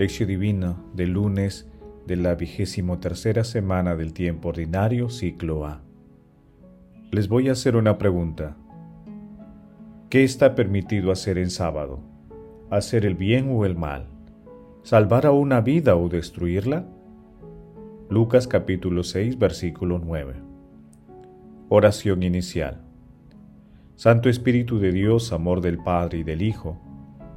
Lección Divina del lunes de la vigésimo tercera semana del tiempo ordinario, ciclo A. Les voy a hacer una pregunta. ¿Qué está permitido hacer en sábado? ¿Hacer el bien o el mal? ¿Salvar a una vida o destruirla? Lucas capítulo 6 versículo 9. Oración inicial. Santo Espíritu de Dios, amor del Padre y del Hijo,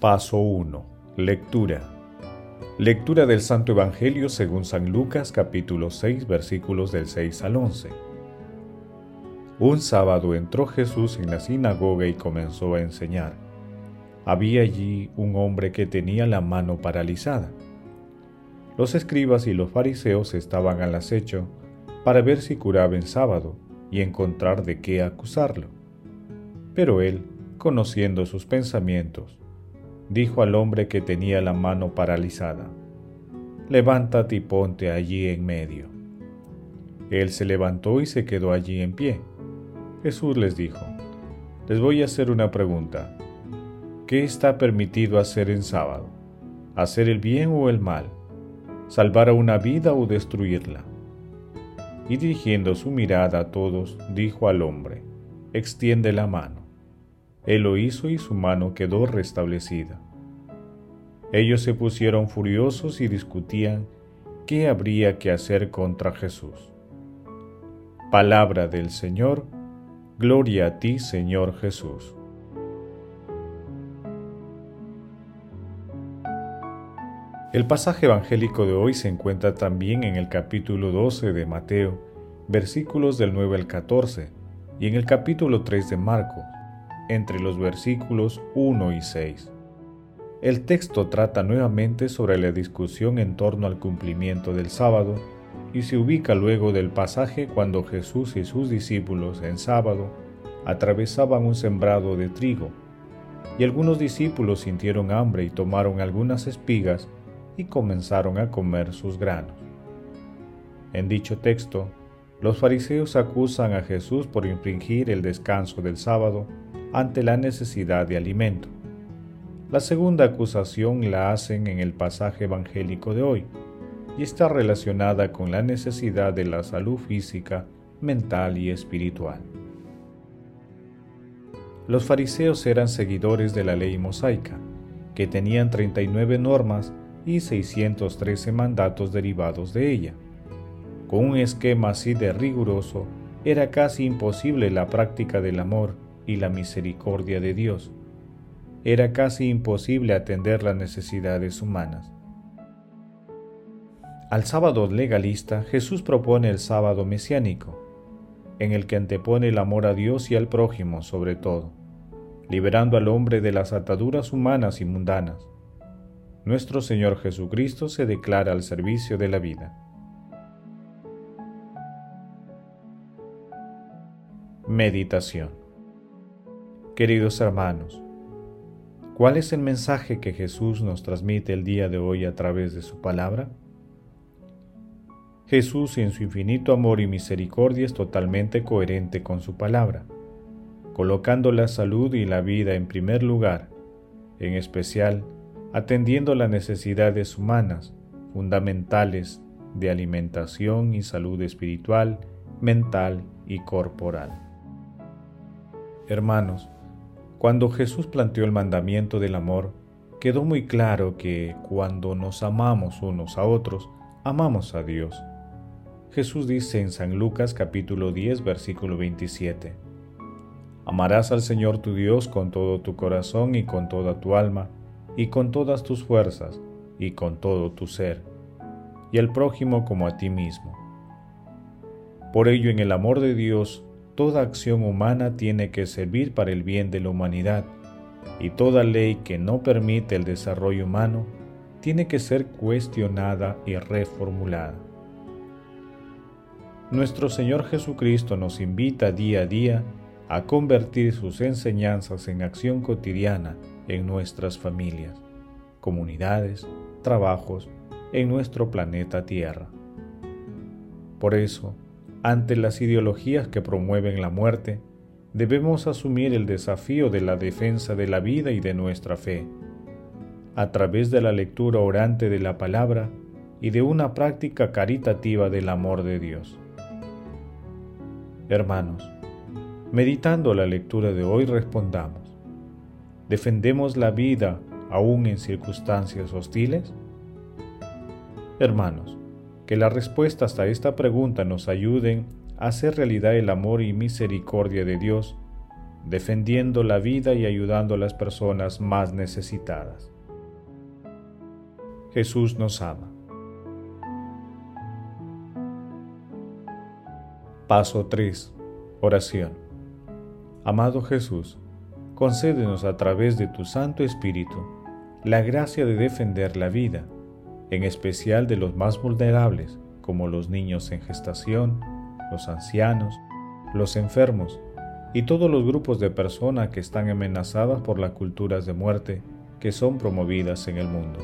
Paso 1. Lectura. Lectura del Santo Evangelio según San Lucas capítulo 6 versículos del 6 al 11. Un sábado entró Jesús en la sinagoga y comenzó a enseñar. Había allí un hombre que tenía la mano paralizada. Los escribas y los fariseos estaban al acecho para ver si curaba en sábado y encontrar de qué acusarlo. Pero él, conociendo sus pensamientos, dijo al hombre que tenía la mano paralizada, Levántate y ponte allí en medio. Él se levantó y se quedó allí en pie. Jesús les dijo, les voy a hacer una pregunta. ¿Qué está permitido hacer en sábado? ¿Hacer el bien o el mal? ¿Salvar a una vida o destruirla? Y dirigiendo su mirada a todos, dijo al hombre, extiende la mano. Él lo hizo y su mano quedó restablecida. Ellos se pusieron furiosos y discutían qué habría que hacer contra Jesús. Palabra del Señor, Gloria a ti, Señor Jesús. El pasaje evangélico de hoy se encuentra también en el capítulo 12 de Mateo, versículos del 9 al 14, y en el capítulo 3 de Marcos, entre los versículos 1 y 6. El texto trata nuevamente sobre la discusión en torno al cumplimiento del sábado y se ubica luego del pasaje cuando Jesús y sus discípulos en sábado atravesaban un sembrado de trigo, y algunos discípulos sintieron hambre y tomaron algunas espigas y comenzaron a comer sus granos. En dicho texto, los fariseos acusan a Jesús por infringir el descanso del sábado ante la necesidad de alimento. La segunda acusación la hacen en el pasaje evangélico de hoy, y está relacionada con la necesidad de la salud física, mental y espiritual. Los fariseos eran seguidores de la ley mosaica, que tenían 39 normas y 613 mandatos derivados de ella. Con un esquema así de riguroso, era casi imposible la práctica del amor y la misericordia de Dios. Era casi imposible atender las necesidades humanas. Al sábado legalista, Jesús propone el sábado mesiánico, en el que antepone el amor a Dios y al prójimo sobre todo, liberando al hombre de las ataduras humanas y mundanas. Nuestro Señor Jesucristo se declara al servicio de la vida. Meditación Queridos hermanos, ¿cuál es el mensaje que Jesús nos transmite el día de hoy a través de su palabra? Jesús en su infinito amor y misericordia es totalmente coherente con su palabra, colocando la salud y la vida en primer lugar, en especial atendiendo las necesidades humanas fundamentales de alimentación y salud espiritual, mental y corporal. Hermanos, cuando Jesús planteó el mandamiento del amor, quedó muy claro que cuando nos amamos unos a otros, amamos a Dios Jesús dice en San Lucas capítulo 10 versículo 27, Amarás al Señor tu Dios con todo tu corazón y con toda tu alma, y con todas tus fuerzas, y con todo tu ser, y al prójimo como a ti mismo. Por ello, en el amor de Dios, toda acción humana tiene que servir para el bien de la humanidad, y toda ley que no permite el desarrollo humano tiene que ser cuestionada y reformulada. Nuestro Señor Jesucristo nos invita día a día a convertir sus enseñanzas en acción cotidiana en nuestras familias, comunidades, trabajos, en nuestro planeta Tierra. Por eso, ante las ideologías que promueven la muerte, debemos asumir el desafío de la defensa de la vida y de nuestra fe, a través de la lectura orante de la palabra y de una práctica caritativa del amor de Dios. Hermanos, meditando la lectura de hoy respondamos, ¿defendemos la vida aún en circunstancias hostiles? Hermanos, que las respuestas a esta pregunta nos ayuden a hacer realidad el amor y misericordia de Dios, defendiendo la vida y ayudando a las personas más necesitadas. Jesús nos ama. Paso 3. Oración. Amado Jesús, concédenos a través de tu Santo Espíritu la gracia de defender la vida, en especial de los más vulnerables, como los niños en gestación, los ancianos, los enfermos y todos los grupos de personas que están amenazadas por las culturas de muerte que son promovidas en el mundo.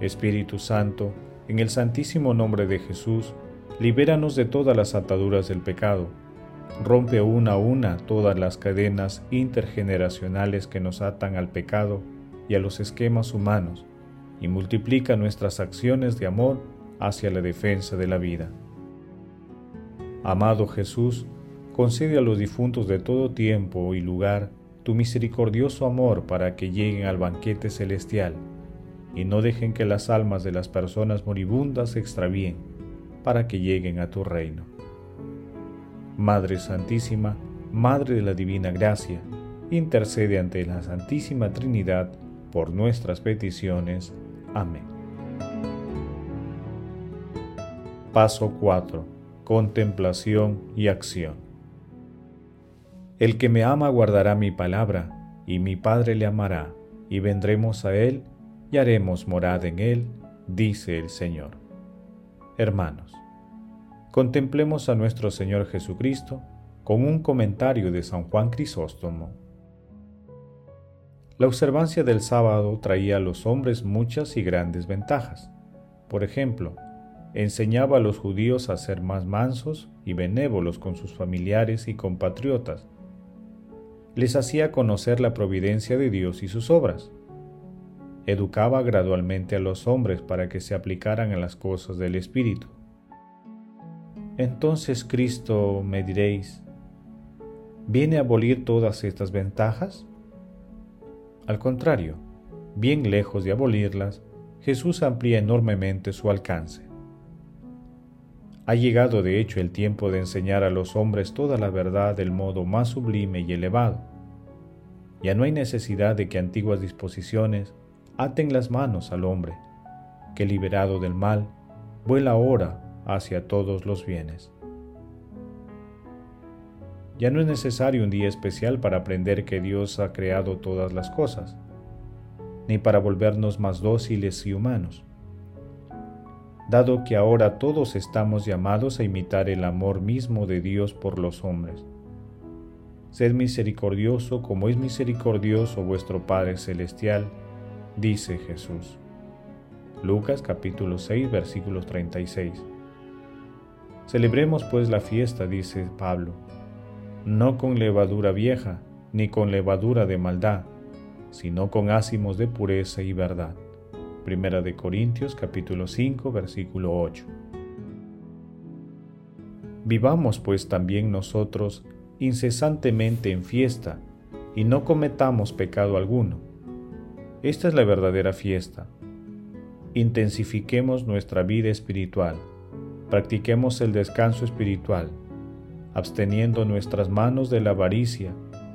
Espíritu Santo, en el santísimo nombre de Jesús, libéranos de todas las ataduras del pecado. Rompe una a una todas las cadenas intergeneracionales que nos atan al pecado y a los esquemas humanos, y multiplica nuestras acciones de amor hacia la defensa de la vida. Amado Jesús, concede a los difuntos de todo tiempo y lugar tu misericordioso amor para que lleguen al banquete celestial y no dejen que las almas de las personas moribundas se extravíen para que lleguen a tu reino. Madre Santísima, Madre de la Divina Gracia, intercede ante la Santísima Trinidad por nuestras peticiones. Amén. Paso 4. Contemplación y acción. El que me ama guardará mi palabra, y mi Padre le amará, y vendremos a él y haremos morada en él, dice el Señor. Hermanos, contemplemos a nuestro Señor Jesucristo con un comentario de San Juan Crisóstomo. La observancia del sábado traía a los hombres muchas y grandes ventajas. Por ejemplo, enseñaba a los judíos a ser más mansos y benévolos con sus familiares y compatriotas. Les hacía conocer la providencia de Dios y sus obras educaba gradualmente a los hombres para que se aplicaran a las cosas del Espíritu. Entonces Cristo, me diréis, ¿viene a abolir todas estas ventajas? Al contrario, bien lejos de abolirlas, Jesús amplía enormemente su alcance. Ha llegado de hecho el tiempo de enseñar a los hombres toda la verdad del modo más sublime y elevado. Ya no hay necesidad de que antiguas disposiciones aten las manos al hombre, que liberado del mal, vuela ahora hacia todos los bienes. Ya no es necesario un día especial para aprender que Dios ha creado todas las cosas, ni para volvernos más dóciles y humanos. Dado que ahora todos estamos llamados a imitar el amor mismo de Dios por los hombres. Sed misericordioso como es misericordioso vuestro Padre Celestial, dice Jesús. Lucas capítulo 6 versículos 36. Celebremos pues la fiesta, dice Pablo, no con levadura vieja, ni con levadura de maldad, sino con ácimos de pureza y verdad. Primera de Corintios capítulo 5 versículo 8. Vivamos pues también nosotros incesantemente en fiesta, y no cometamos pecado alguno esta es la verdadera fiesta. Intensifiquemos nuestra vida espiritual, practiquemos el descanso espiritual, absteniendo nuestras manos de la avaricia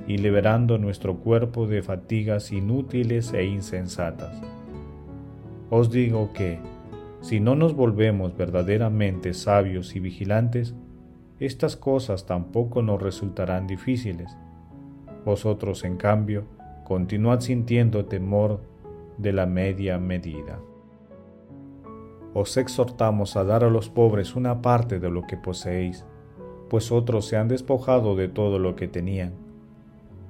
y liberando nuestro cuerpo de fatigas inútiles e insensatas. Os digo que, si no nos volvemos verdaderamente sabios y vigilantes, estas cosas tampoco nos resultarán difíciles. Vosotros, en cambio, continuad sintiendo temor de la media medida. Os exhortamos a dar a los pobres una parte de lo que poseéis, pues otros se han despojado de todo lo que tenían.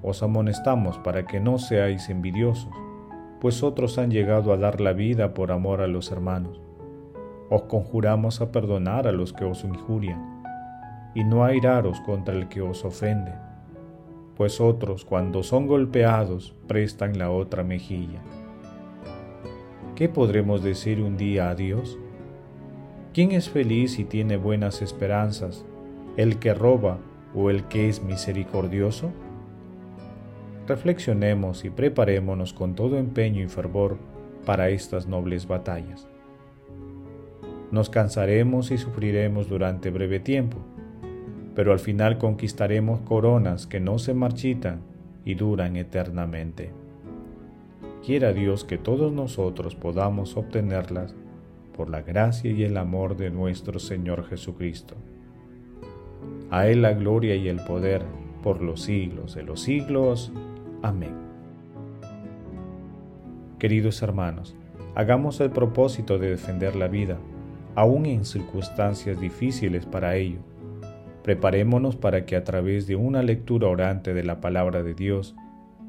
Os amonestamos para que no seáis envidiosos, pues otros han llegado a dar la vida por amor a los hermanos. Os conjuramos a perdonar a los que os injurian, y no airaros contra el que os ofende, pues otros cuando son golpeados prestan la otra mejilla. ¿Qué podremos decir un día a Dios? ¿Quién es feliz y tiene buenas esperanzas, el que roba o el que es misericordioso? Reflexionemos y preparémonos con todo empeño y fervor para estas nobles batallas. Nos cansaremos y sufriremos durante breve tiempo, pero al final conquistaremos coronas que no se marchitan y duran eternamente. Quiera Dios que todos nosotros podamos obtenerlas por la gracia y el amor de nuestro Señor Jesucristo. A Él la gloria y el poder por los siglos de los siglos. Amén. Queridos hermanos, hagamos el propósito de defender la vida, aun en circunstancias difíciles para ello. Preparémonos para que a través de una lectura orante de la palabra de Dios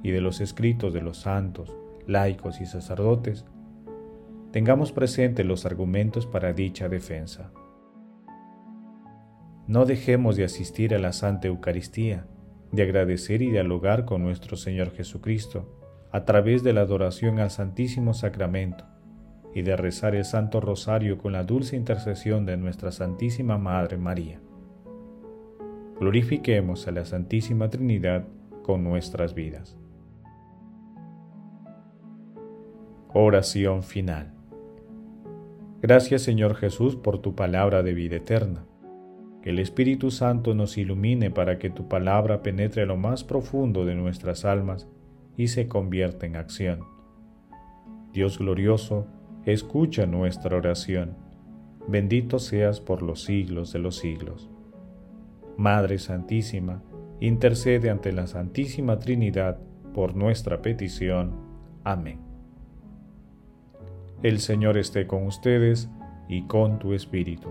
y de los escritos de los santos, laicos y sacerdotes, tengamos presentes los argumentos para dicha defensa. No dejemos de asistir a la Santa Eucaristía, de agradecer y dialogar con nuestro Señor Jesucristo a través de la adoración al Santísimo Sacramento y de rezar el Santo Rosario con la dulce intercesión de nuestra Santísima Madre María. Glorifiquemos a la Santísima Trinidad con nuestras vidas. Oración final. Gracias Señor Jesús por tu palabra de vida eterna. Que el Espíritu Santo nos ilumine para que tu palabra penetre lo más profundo de nuestras almas y se convierta en acción. Dios glorioso, escucha nuestra oración. Bendito seas por los siglos de los siglos. Madre Santísima, intercede ante la Santísima Trinidad por nuestra petición. Amén. El Señor esté con ustedes y con tu espíritu.